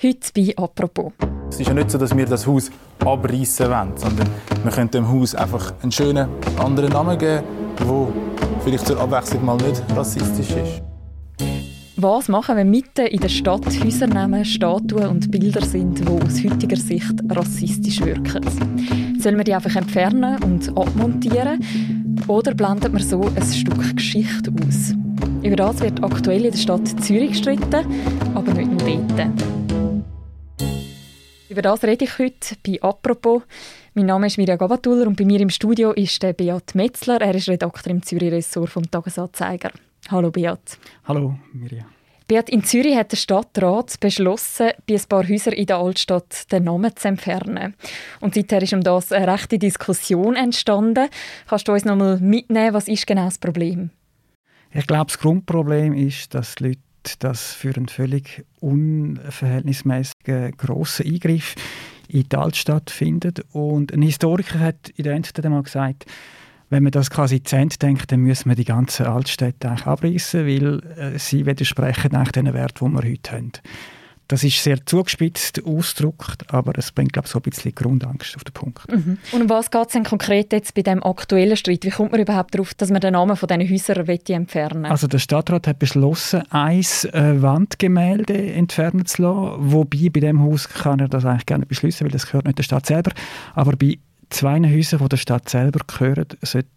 Heute bei «Apropos». Es ist ja nicht so, dass wir das Haus abreißen wollen, sondern wir können dem Haus einfach einen schönen anderen Namen geben, der vielleicht zur Abwechslung mal nicht rassistisch ist. Was machen, wenn mitten in der Stadt Häusernamen, Statuen und Bilder sind, die aus heutiger Sicht rassistisch wirken? Soll man die einfach entfernen und abmontieren? Oder blendet man so ein Stück Geschichte aus? Über das wird aktuell in der Stadt Zürich gestritten, aber nicht nur dort. Über das rede ich heute bei «Apropos». Mein Name ist Mirja Gabatuller und bei mir im Studio ist der Beat Metzler. Er ist Redakteur im Zürich-Ressort vom «Tagesanzeiger». Hallo Beat. Hallo Mirja. Beat, in Zürich hat der Stadtrat beschlossen, bei ein paar Häusern in der Altstadt den Namen zu entfernen. Und seither ist um das eine rechte Diskussion entstanden. Kannst du uns noch mal mitnehmen, was ist genau das Problem? Ich glaube, das Grundproblem ist, dass die Leute das für einen völlig unverhältnismäßigen grossen Eingriff in die Altstadt finden. Und ein Historiker hat in der Endzeit einmal gesagt, wenn man das quasi zu Ende denkt, dann müssen wir die ganze Altstädte abreißen, weil äh, sie widersprechen eigentlich den Wert, den wir heute haben. Das ist sehr zugespitzt ausgedrückt, aber es bringt, glaube ich, so ein bisschen Grundangst auf den Punkt. Mhm. Und um was geht es denn konkret jetzt bei dem aktuellen Streit? Wie kommt man überhaupt darauf, dass man den Namen von diesen Häusern entfernen Also der Stadtrat hat beschlossen, ein äh, Wandgemälde entfernen zu lassen, wobei bei dem Haus kann er das eigentlich gerne beschließen, weil das gehört nicht der Stadt selber. Aber bei zwei Häusern, die der Stadt selber gehören, sollte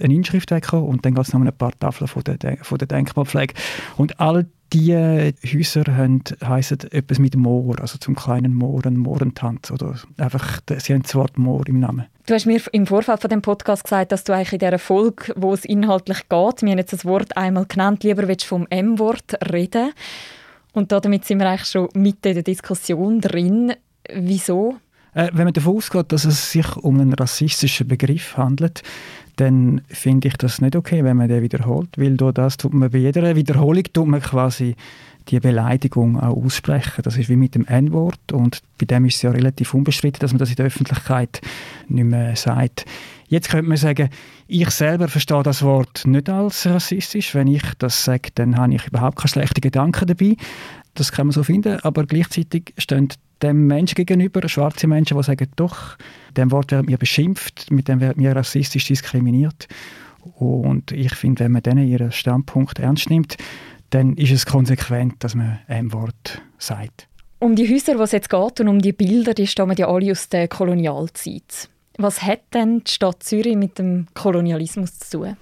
eine Inschrift wegkommen und dann geht es noch ein paar Tafeln von der, von der Denkmalpflege. Und all diese Häuser haben, heissen etwas mit Moor, also zum kleinen Moor, ein Mohrentanz. Oder einfach, sie haben das Wort Moor im Namen. Du hast mir im Vorfeld von dem Podcast gesagt, dass du eigentlich in dieser Folge, wo es inhaltlich geht, wir haben jetzt das Wort einmal genannt, lieber willst vom M-Wort reden. Und damit sind wir eigentlich schon mitten in der Diskussion drin. Wieso? Äh, wenn man davon ausgeht, dass es sich um einen rassistischen Begriff handelt, dann finde ich das nicht okay, wenn man den wiederholt, weil durch das tut man bei jeder Wiederholung tut man quasi die Beleidigung auch aussprechen. Das ist wie mit dem N-Wort und bei dem ist es ja relativ unbestritten, dass man das in der Öffentlichkeit nicht mehr sagt. Jetzt könnte man sagen, ich selber verstehe das Wort nicht als rassistisch. Wenn ich das sage, dann habe ich überhaupt keine schlechten Gedanken dabei. Das kann man so finden, aber gleichzeitig stehen dem Menschen gegenüber, schwarze Menschen, die sagen, doch, dem Wort werden wir beschimpft, mit dem werden wir rassistisch diskriminiert. Und ich finde, wenn man denen ihren Standpunkt ernst nimmt, dann ist es konsequent, dass man ein Wort sagt. Um die Häuser, was jetzt geht und um die Bilder, die stammen ja alle aus der Kolonialzeit. Was hat denn die Stadt Zürich mit dem Kolonialismus zu tun?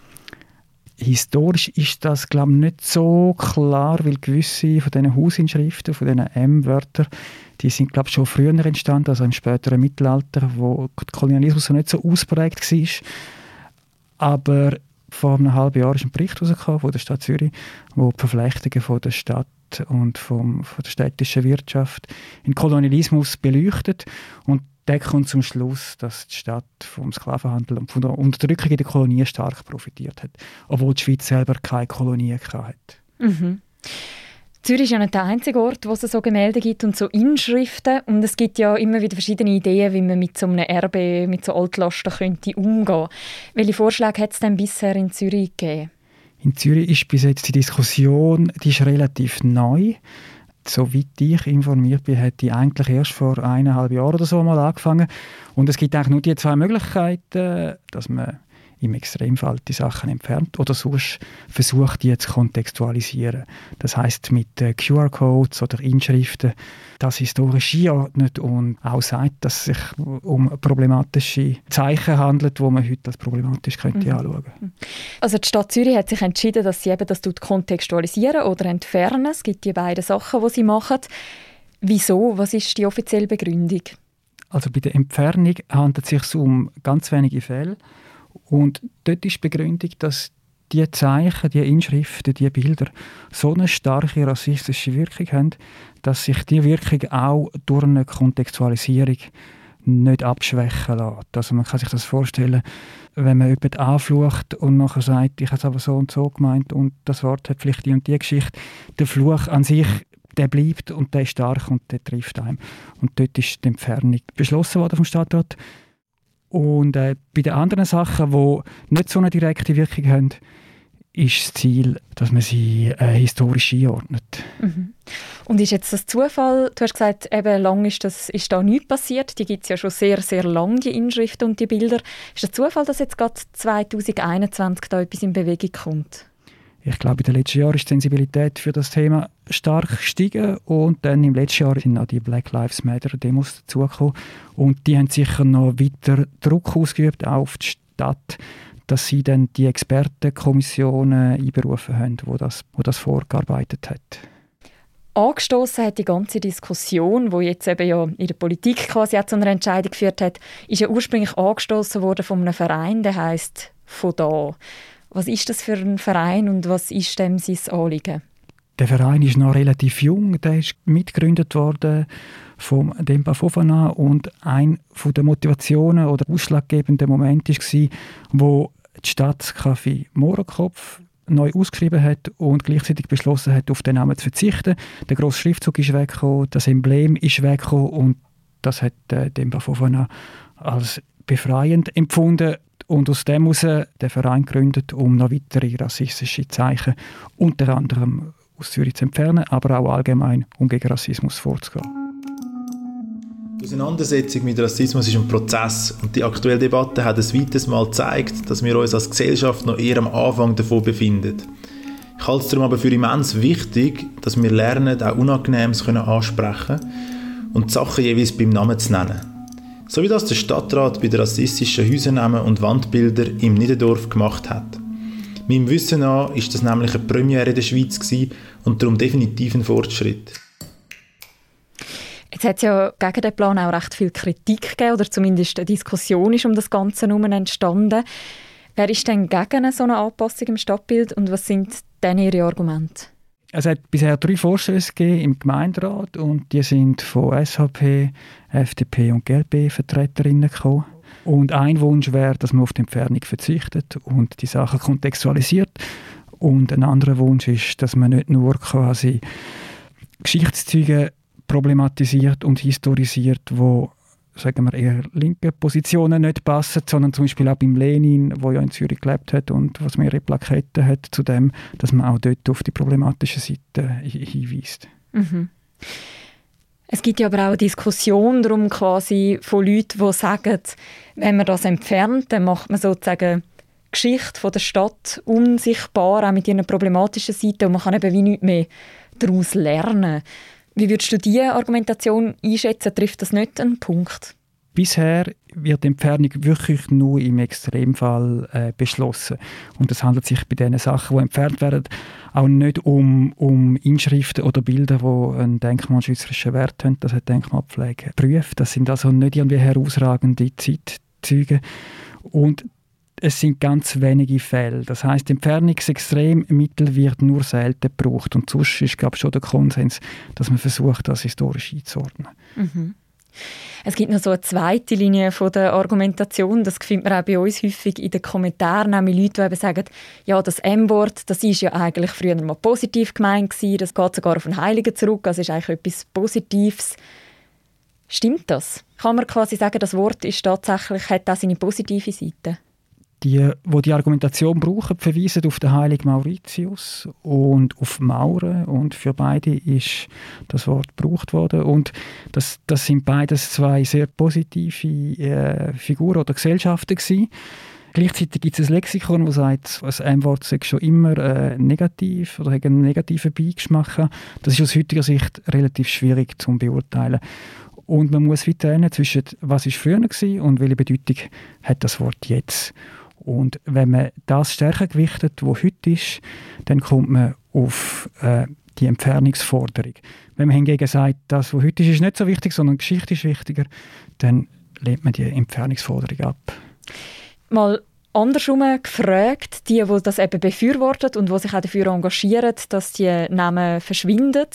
Historisch ist das glaube ich, nicht so klar, weil gewisse von diesen Hausinschriften, von diesen M-Wörtern, die sind glaube ich, schon früher entstanden, also im späteren Mittelalter, wo der Kolonialismus noch nicht so ausprägt war. Aber vor einem halben Jahr ist ein Bericht herausgekommen von der Stadt Zürich, wo die Verflechtungen von der Stadt und vom, von der städtischen Wirtschaft in Kolonialismus beleuchtet. Und der kommt zum Schluss, dass die Stadt vom Sklavenhandel und von der Unterdrückung in der Kolonie stark profitiert hat, obwohl die Schweiz selber keine Kolonie hatte. Mhm. Zürich ist ja nicht der einzige Ort, wo es so Gemälde gibt und so Inschriften. Und es gibt ja immer wieder verschiedene Ideen, wie man mit so einem Erbe, mit so Altlasten könnte umgehen. Welche Vorschläge hat es denn bisher in Zürich gegeben? In Zürich ist bis jetzt die Diskussion, die ist relativ neu soweit ich informiert bin, hat die eigentlich erst vor eineinhalb Jahren oder so mal angefangen. Und es gibt eigentlich nur die zwei Möglichkeiten, dass man im Extremfall die Sachen entfernt oder sonst versucht, die zu kontextualisieren. Das heißt mit äh, QR-Codes oder Inschriften das historisch einordnet und auch sagt, dass es sich um problematische Zeichen handelt, wo man heute als problematisch könnte mhm. anschauen könnte. Also die Stadt Zürich hat sich entschieden, dass sie eben das kontextualisieren oder entfernen. Es gibt die beiden Sachen, die sie machen. Wieso? Was ist die offizielle Begründung? Also bei der Entfernung handelt es sich um ganz wenige Fälle. Und dort ist die Begründung, dass die Zeichen, die Inschriften, die Bilder so eine starke rassistische Wirkung haben, dass sich die Wirkung auch durch eine Kontextualisierung nicht abschwächen lässt. Also man kann sich das vorstellen, wenn man jemanden anflucht und nachher sagt, ich habe es aber so und so gemeint und das Wort hat vielleicht die und die Geschichte, der Fluch an sich, der bleibt und der ist stark und der trifft einem. Und dort ist die Entfernung beschlossen worden vom Stadtrat. Und äh, bei den anderen Sachen, die nicht so eine direkte Wirkung haben, ist das Ziel, dass man sie äh, historisch einordnet. Mhm. Und ist jetzt das Zufall, du hast gesagt, eben lang ist, das, ist da nichts passiert, die gibt es ja schon sehr, sehr lang, die Inschriften und die Bilder. Ist das Zufall, dass jetzt gerade 2021 da etwas in Bewegung kommt? Ich glaube, in den letzten Jahren ist die Sensibilität für das Thema stark gestiegen und dann im letzten Jahr sind auch die Black Lives Matter Demos dazugekommen und die haben sicher noch weiter Druck ausgeübt auf die Stadt, dass sie dann die Expertenkommissionen einberufen haben, wo das, wo das vorgearbeitet hat. Angestoßen hat die ganze Diskussion, wo jetzt eben ja in der Politik quasi auch zu einer Entscheidung geführt hat, ist ja ursprünglich angestoßen worden von einem Verein, der heißt von da. Was ist das für ein Verein und was ist dem sein Anliegen? Der Verein ist noch relativ jung, der ist mitgegründet worden vom Demba Fofana und ein der Motivationen oder ausschlaggebenden Momente war, wo die Stadt Café Mohrenkopf neu ausgeschrieben hat und gleichzeitig beschlossen hat, auf den Namen zu verzichten. Der grosse Schriftzug ist weggekommen, das Emblem ist weggekommen und das hat äh, Demba Fofana als befreiend empfunden und aus dem heraus den Verein gegründet, um noch weitere rassistische Zeichen unter anderem aus Zürich zu entfernen, aber auch allgemein, um gegen Rassismus vorzugehen. Die Auseinandersetzung mit Rassismus ist ein Prozess und die aktuelle Debatte hat ein weiteres Mal gezeigt, dass wir uns als Gesellschaft noch eher am Anfang davon befinden. Ich halte es darum aber für immens wichtig, dass wir lernen, auch Unangenehmes ansprechen und die Sachen jeweils beim Namen zu nennen. So wie das der Stadtrat bei den rassistischen Häusernamen und Wandbildern im Niederdorf gemacht hat. Meinem Wissen nach ist das nämlich eine Premiere in der Schweiz und darum definitiv ein Fortschritt. Jetzt hat es ja gegen den Plan auch recht viel Kritik gegeben, oder zumindest eine Diskussion ist um das Ganze herum entstanden. Wer ist denn gegen so eine Anpassung im Stadtbild und was sind denn Ihre Argumente? Es hat bisher drei Vorstöße im Gemeinderat und die sind von SVP, FDP und GLP Vertreterinnen gekommen. Und ein Wunsch wäre, dass man auf die Entfernung verzichtet und die Sachen kontextualisiert. Und ein anderer Wunsch ist, dass man nicht nur quasi Geschichtszeuge problematisiert und historisiert, wo sagen wir eher linke Positionen nicht passen, sondern zum Beispiel auch beim Lenin, wo ja in Zürich gelebt hat und was mehrere Plaketten hat zu dem, dass man auch dort auf die problematische Seite hinweist. Mhm. Es gibt ja aber auch eine Diskussion darum quasi von Leuten, die sagen, wenn man das entfernt, dann macht man sozusagen Geschichte von der Stadt unsichtbar, auch mit ihren problematischen Seiten und man kann eben wie nichts mehr daraus lernen. Wie würdest du diese Argumentation einschätzen? Trifft das nicht einen Punkt? Bisher wird die Entfernung wirklich nur im Extremfall äh, beschlossen. Und es handelt sich bei den Sachen, die entfernt werden, auch nicht um, um Inschriften oder Bilder, die einen denkmalschützerischen Wert haben. Das hat Denkmalpflege geprüft. Das sind also nicht irgendwie herausragende Zeitzeuge. Und es sind ganz wenige Fälle. Das heißt, Entfernungsextremmittel wird nur selten gebraucht und sonst ist glaube ich, schon der Konsens, dass man versucht, das historisch einzuordnen. Mhm. Es gibt noch so eine zweite Linie von der Argumentation, das findet man auch bei uns häufig in den Kommentaren, nämlich Leute, die eben sagen, ja, das M-Wort, das ist ja eigentlich früher mal positiv gemeint gewesen, das geht sogar auf den Heiligen zurück, also ist eigentlich etwas Positives. Stimmt das? Kann man quasi sagen, das Wort ist tatsächlich, hat auch seine positive Seite? Die, wo die Argumentation brauchen, verweisen auf den heiligen Mauritius und auf Mauren und für beide ist das Wort gebraucht worden und das, das sind beides zwei sehr positive äh, Figuren oder Gesellschaften gewesen. Gleichzeitig gibt es ein Lexikon, das sagt, das M-Wort sei schon immer äh, negativ oder hat einen negativen Beigeschmack. Das ist aus heutiger Sicht relativ schwierig zu beurteilen. Und man muss weiter trennen zwischen was ist früher war und welche Bedeutung hat das Wort jetzt. Und wenn man das stärker gewichtet, wo heute ist, dann kommt man auf äh, die Entfernungsforderung. Wenn man hingegen sagt, das, was heute ist, ist nicht so wichtig, sondern Geschichte ist wichtiger, dann lehnt man die Entfernungsforderung ab. Mal andersrum gefragt, die, die das eben befürworten und die sich auch dafür engagieren, dass die Namen verschwinden,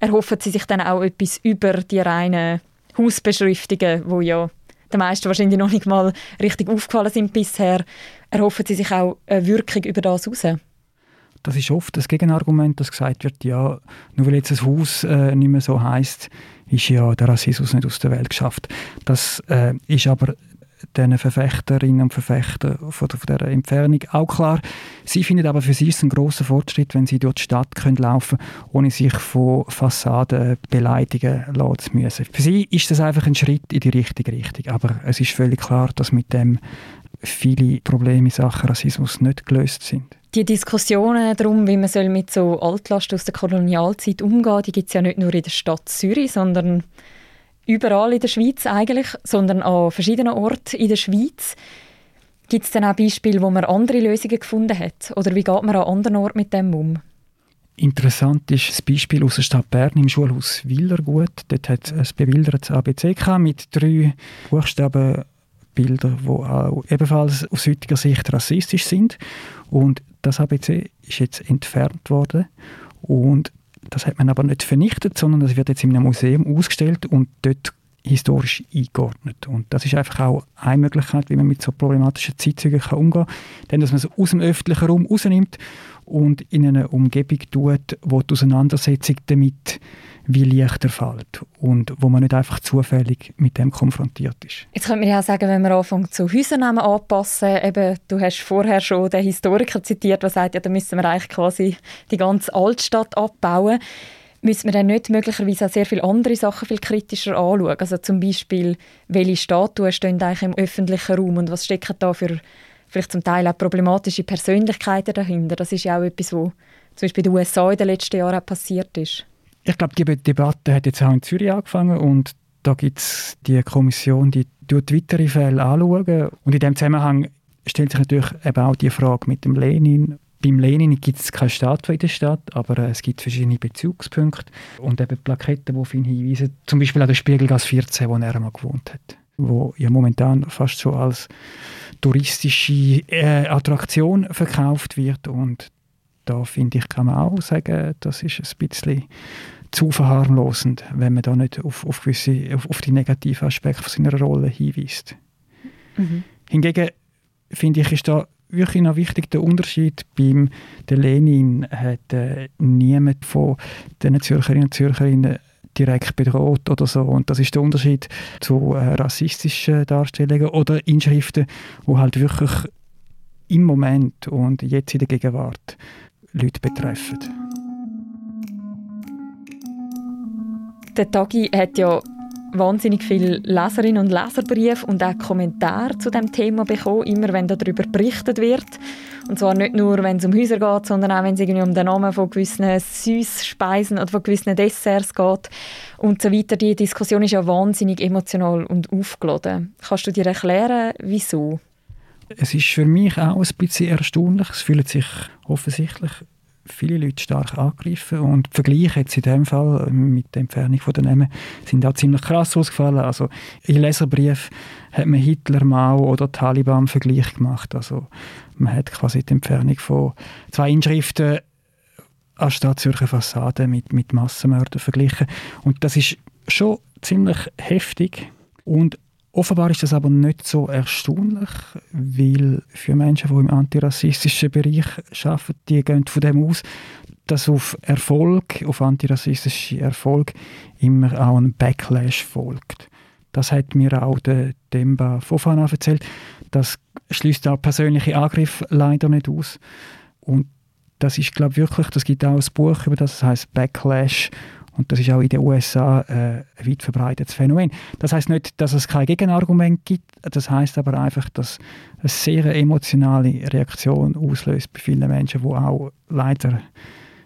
erhoffen sie sich dann auch etwas über die reinen Hausbeschriftungen, wo ja den meisten wahrscheinlich noch nicht mal richtig aufgefallen sind bisher, erhoffen sie sich auch eine Wirkung über das heraus? Das ist oft das Gegenargument, dass gesagt wird, ja, nur weil jetzt ein Haus äh, nicht mehr so heißt, ist ja der Rassismus nicht aus der Welt geschafft. Das äh, ist aber den Verfechterinnen und Verfechtern von, von dieser Entfernung auch klar. Sie finden aber für sie ist es ein grosser Fortschritt, wenn sie durch die Stadt können laufen können, ohne sich von Fassaden beleidigen lassen zu müssen. Für sie ist das einfach ein Schritt in die richtige Richtung. Aber es ist völlig klar, dass mit dem viele Probleme in Sachen Rassismus nicht gelöst sind. Die Diskussionen darum, wie man soll mit so Altlasten aus der Kolonialzeit umgehen soll, die gibt es ja nicht nur in der Stadt Zürich, sondern überall in der Schweiz eigentlich, sondern an verschiedenen Orten in der Schweiz. Gibt es dann auch Beispiele, wo man andere Lösungen gefunden hat? Oder wie geht man an anderen Orten mit dem um? Interessant ist das Beispiel aus der Stadt Bern im Schulhaus Willergut. Dort hat es ein bebildertes ABC mit drei Buchstaben Bilder, die auch ebenfalls aus heutiger Sicht rassistisch sind. Und das ABC ist jetzt entfernt worden. Und das hat man aber nicht vernichtet, sondern das wird jetzt in einem Museum ausgestellt und dort historisch eingeordnet. Und das ist einfach auch eine Möglichkeit, wie man mit so problematischen Zeitzeugen umgehen kann. Denn dass man es aus dem öffentlichen Raum rausnimmt und in eine Umgebung tut, wo die Auseinandersetzung damit wie leichter fällt und wo man nicht einfach zufällig mit dem konfrontiert ist. Jetzt könnte man ja sagen, wenn man anfängt zu Häusernamen anpassen, eben, du hast vorher schon den Historiker zitiert, der sagt, ja, da müssen wir eigentlich quasi die ganze Altstadt abbauen. Müssen wir dann nicht möglicherweise auch sehr viele andere Sachen viel kritischer anschauen? Also zum Beispiel, welche Statuen stehen eigentlich im öffentlichen Raum und was stecken da für vielleicht zum Teil auch problematische Persönlichkeiten dahinter? Das ist ja auch etwas, was zum Beispiel in den USA in den letzten Jahren passiert ist. Ich glaube, die Debatte hat jetzt auch in Zürich angefangen und da gibt es die Kommission, die weitere Fälle anschauen. Und in dem Zusammenhang stellt sich natürlich eben auch die Frage mit dem Lenin. Beim Lenin gibt es keine Statue in der Stadt, aber äh, es gibt verschiedene Bezugspunkte und eben Plaketten, die auf ihn hinweisen. Zum Beispiel auch der Spiegelgas 14, wo er einmal gewohnt hat. Wo ja momentan fast so als touristische äh, Attraktion verkauft wird. Und da finde ich, kann man auch sagen, das ist ein bisschen zu verharmlosend, wenn man da nicht auf, auf, gewisse, auf, auf die negativen Aspekte seiner Rolle hinweist. Mhm. Hingegen finde ich, ist da wirklich noch wichtig der Unterschied. Beim der Lenin hat äh, niemand von den Zürcherinnen und Zürcherinnen direkt bedroht oder so. Und das ist der Unterschied zu äh, rassistischen Darstellungen oder Inschriften, wo halt wirklich im Moment und jetzt in der Gegenwart Leute betreffen. Der Tagi hat ja wahnsinnig viele Leserinnen und Leserbriefe und auch Kommentare zu dem Thema bekommen, immer wenn darüber berichtet wird. Und zwar nicht nur, wenn es um Häuser geht, sondern auch, wenn es irgendwie um den Namen von gewissen Süßspeisen oder von gewissen Desserts geht und so weiter. Die Diskussion ist ja wahnsinnig emotional und aufgeladen. Kannst du dir erklären, wieso? Es ist für mich auch ein bisschen erstaunlich. Es fühlt sich offensichtlich viele Leute stark angegriffen und die Vergleiche jetzt in dem Fall mit der Entfernung von den Namen sind auch ziemlich krass ausgefallen. Also in Leserbrief hat man Hitler, Mao oder Taliban Vergleich gemacht. Also man hat quasi die Entfernung von zwei Inschriften an Stadt Zürcher Fassade mit, mit Massenmördern verglichen. Und das ist schon ziemlich heftig. Und Offenbar ist das aber nicht so erstaunlich, weil für Menschen, die im antirassistischen Bereich arbeiten, die gehen von dem aus, dass auf Erfolg, auf antirassistische Erfolg immer auch ein Backlash folgt. Das hat mir auch der Demba Fofana erzählt. Das schließt auch persönliche Angriffe leider nicht aus. Und das ist, glaube ich, wirklich, das gibt auch ein Buch über das, das heißt Backlash und das ist auch in den USA äh, ein weit verbreitetes Phänomen. Das heißt nicht, dass es kein Gegenargument gibt. Das heißt aber einfach, dass eine sehr emotionale Reaktion auslöst bei vielen Menschen, die auch leider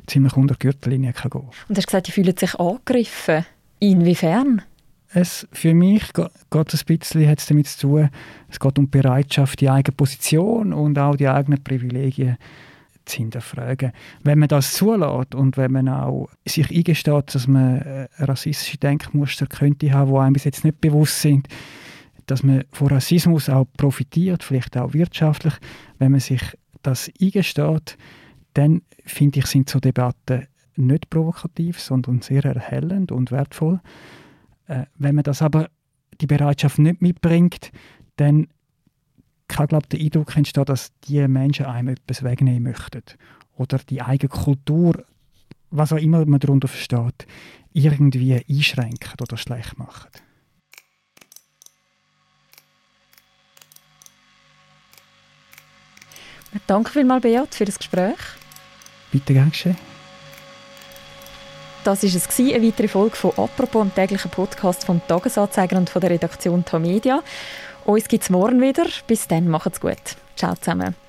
ziemlich unter die Gürtellinie gehen kann. Und du hast gesagt, die fühlen sich angegriffen. Inwiefern? Es, für mich geht es ein bisschen hat es damit zu tun, es geht um die Bereitschaft, die eigene Position und auch die eigenen Privilegien zu hinterfragen. Wenn man das zulässt und wenn man auch sich eingesteht, dass man äh, rassistische Denkmuster könnte haben, die einem bis jetzt nicht bewusst sind, dass man von Rassismus auch profitiert, vielleicht auch wirtschaftlich, wenn man sich das eingesteht, dann finde ich, sind so Debatten nicht provokativ, sondern sehr erhellend und wertvoll. Äh, wenn man das aber die Bereitschaft nicht mitbringt, dann kann, glaube der Eindruck entstehen, dass die Menschen einem etwas wegnehmen möchten. Oder die eigene Kultur, was auch immer man darunter versteht, irgendwie einschränken oder schlecht machen. Danke vielmals, Beat, für das Gespräch. Bitte, gern das war es, eine weitere Folge von «Apropos», am täglichen Podcast vom «Tagesanzeiger» und von der Redaktion «Tamedia». Uns gibt es morgen wieder. Bis dann, macht's gut. Ciao zusammen.